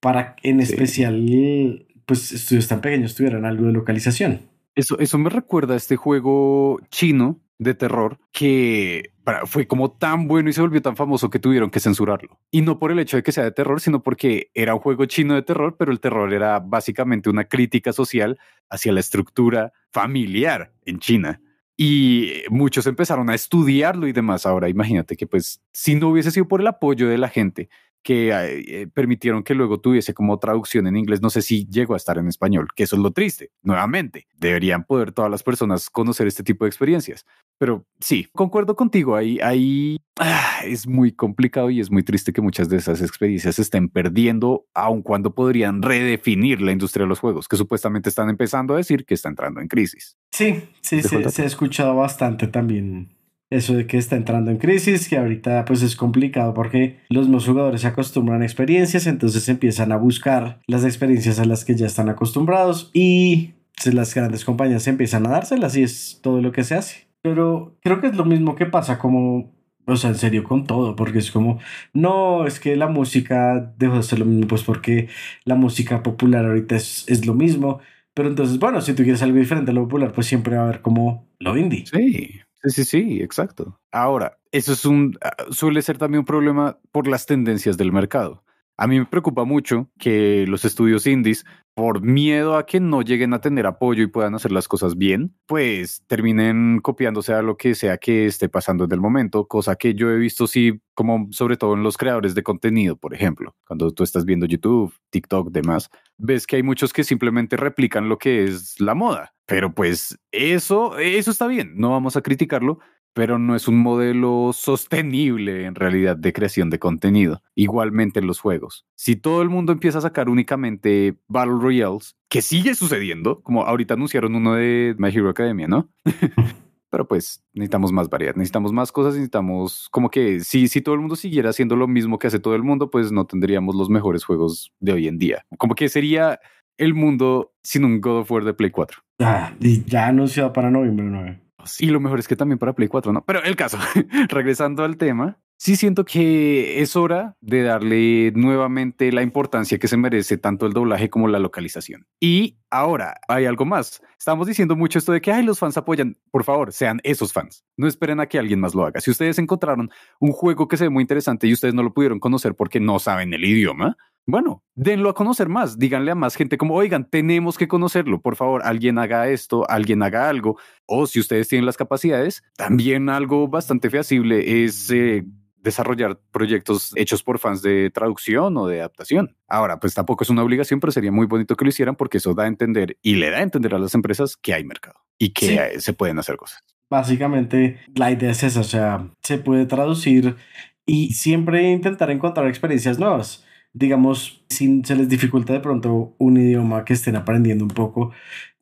Speaker 1: para en especial, pues estudios tan pequeños tuvieran algo de localización.
Speaker 2: Eso, eso me recuerda a este juego chino de terror que fue como tan bueno y se volvió tan famoso que tuvieron que censurarlo. Y no por el hecho de que sea de terror, sino porque era un juego chino de terror, pero el terror era básicamente una crítica social hacia la estructura familiar en China. Y muchos empezaron a estudiarlo y demás. Ahora imagínate que pues si no hubiese sido por el apoyo de la gente que eh, permitieron que luego tuviese como traducción en inglés. No sé si llegó a estar en español, que eso es lo triste. Nuevamente, deberían poder todas las personas conocer este tipo de experiencias. Pero sí, concuerdo contigo, ahí, ahí ah, es muy complicado y es muy triste que muchas de esas experiencias se estén perdiendo, aun cuando podrían redefinir la industria de los juegos, que supuestamente están empezando a decir que está entrando en crisis.
Speaker 1: Sí, sí, sí se ha escuchado bastante también eso de que está entrando en crisis, que ahorita pues es complicado porque los nuevos jugadores se acostumbran a experiencias, entonces empiezan a buscar las experiencias a las que ya están acostumbrados y las grandes compañías empiezan a dárselas y es todo lo que se hace. Pero creo que es lo mismo que pasa como O sea, en serio, con todo, porque es como, no, es que la música dejó de ser lo mismo, pues porque la música popular ahorita es, es lo mismo. Pero entonces, bueno, si tú quieres algo diferente a lo popular, pues siempre va a haber como lo indie.
Speaker 2: Sí, sí, sí, sí, exacto. Ahora, eso es un, ah, suele ser también un problema por las tendencias del mercado. A mí me preocupa mucho que los estudios indies, por miedo a que no lleguen a tener apoyo y puedan hacer las cosas bien, pues terminen copiándose a lo que sea que esté pasando en el momento, cosa que yo he visto sí, como sobre todo en los creadores de contenido, por ejemplo, cuando tú estás viendo YouTube, TikTok, demás, ves que hay muchos que simplemente replican lo que es la moda. Pero pues eso, eso está bien, no vamos a criticarlo, pero no es un modelo sostenible en realidad de creación de contenido. Igualmente en los juegos. Si todo el mundo empieza a sacar únicamente Battle Royales, que sigue sucediendo, como ahorita anunciaron uno de My Hero Academia, ¿no? pero pues necesitamos más variedad, necesitamos más cosas, necesitamos como que si, si todo el mundo siguiera haciendo lo mismo que hace todo el mundo, pues no tendríamos los mejores juegos de hoy en día. Como que sería el mundo sin un God of War de Play 4.
Speaker 1: Ah, y ya anunciado para noviembre 9.
Speaker 2: Y lo mejor es que también para Play 4, ¿no? Pero el caso, regresando al tema, sí siento que es hora de darle nuevamente la importancia que se merece tanto el doblaje como la localización. Y ahora hay algo más. Estamos diciendo mucho esto de que Ay, los fans apoyan. Por favor, sean esos fans. No esperen a que alguien más lo haga. Si ustedes encontraron un juego que se ve muy interesante y ustedes no lo pudieron conocer porque no saben el idioma, bueno, denlo a conocer más, díganle a más gente como, oigan, tenemos que conocerlo, por favor, alguien haga esto, alguien haga algo, o si ustedes tienen las capacidades, también algo bastante feasible es eh, desarrollar proyectos hechos por fans de traducción o de adaptación. Ahora, pues tampoco es una obligación, pero sería muy bonito que lo hicieran porque eso da a entender y le da a entender a las empresas que hay mercado y que se pueden hacer cosas.
Speaker 1: Básicamente, la idea es esa, o sea, se puede traducir y siempre intentar encontrar experiencias nuevas digamos, si se les dificulta de pronto un idioma que estén aprendiendo un poco,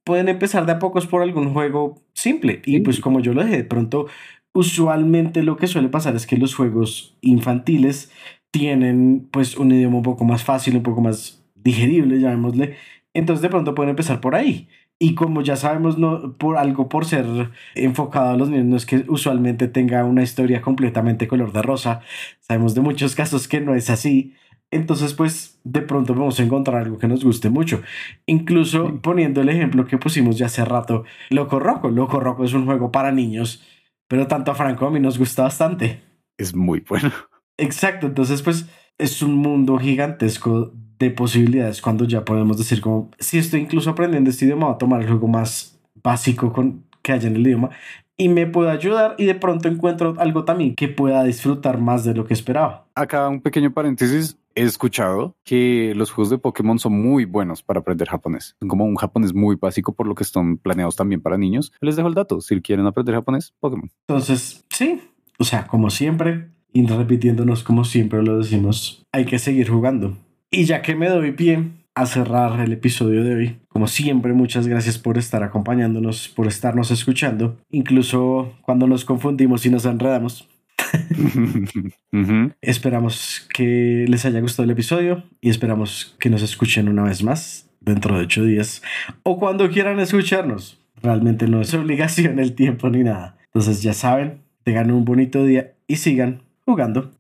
Speaker 1: pueden empezar de a pocos por algún juego simple. Y pues como yo lo dije, de pronto, usualmente lo que suele pasar es que los juegos infantiles tienen pues un idioma un poco más fácil, un poco más digerible, llamémosle. Entonces de pronto pueden empezar por ahí. Y como ya sabemos, no, por algo por ser enfocado a los niños, no es que usualmente tenga una historia completamente color de rosa. Sabemos de muchos casos que no es así. Entonces, pues de pronto vamos a encontrar algo que nos guste mucho. Incluso poniendo el ejemplo que pusimos ya hace rato, Loco Roco. Loco Roco es un juego para niños, pero tanto a Franco a mí nos gusta bastante.
Speaker 2: Es muy bueno.
Speaker 1: Exacto, entonces pues es un mundo gigantesco de posibilidades cuando ya podemos decir como, si estoy incluso aprendiendo este idioma, voy a tomar el juego más básico con, que haya en el idioma y me puede ayudar y de pronto encuentro algo también que pueda disfrutar más de lo que esperaba.
Speaker 2: Acá un pequeño paréntesis, he escuchado que los juegos de Pokémon son muy buenos para aprender japonés. Son como un japonés muy básico por lo que están planeados también para niños. Les dejo el dato, si quieren aprender japonés, Pokémon.
Speaker 1: Entonces, sí, o sea, como siempre, y repitiéndonos como siempre lo decimos, hay que seguir jugando. Y ya que me doy pie, a cerrar el episodio de hoy. Como siempre, muchas gracias por estar acompañándonos, por estarnos escuchando, incluso cuando nos confundimos y nos enredamos. Esperamos que les haya gustado el episodio y esperamos que nos escuchen una vez más dentro de ocho días o cuando quieran escucharnos. Realmente no es obligación el tiempo ni nada. Entonces ya saben, tengan un bonito día y sigan jugando.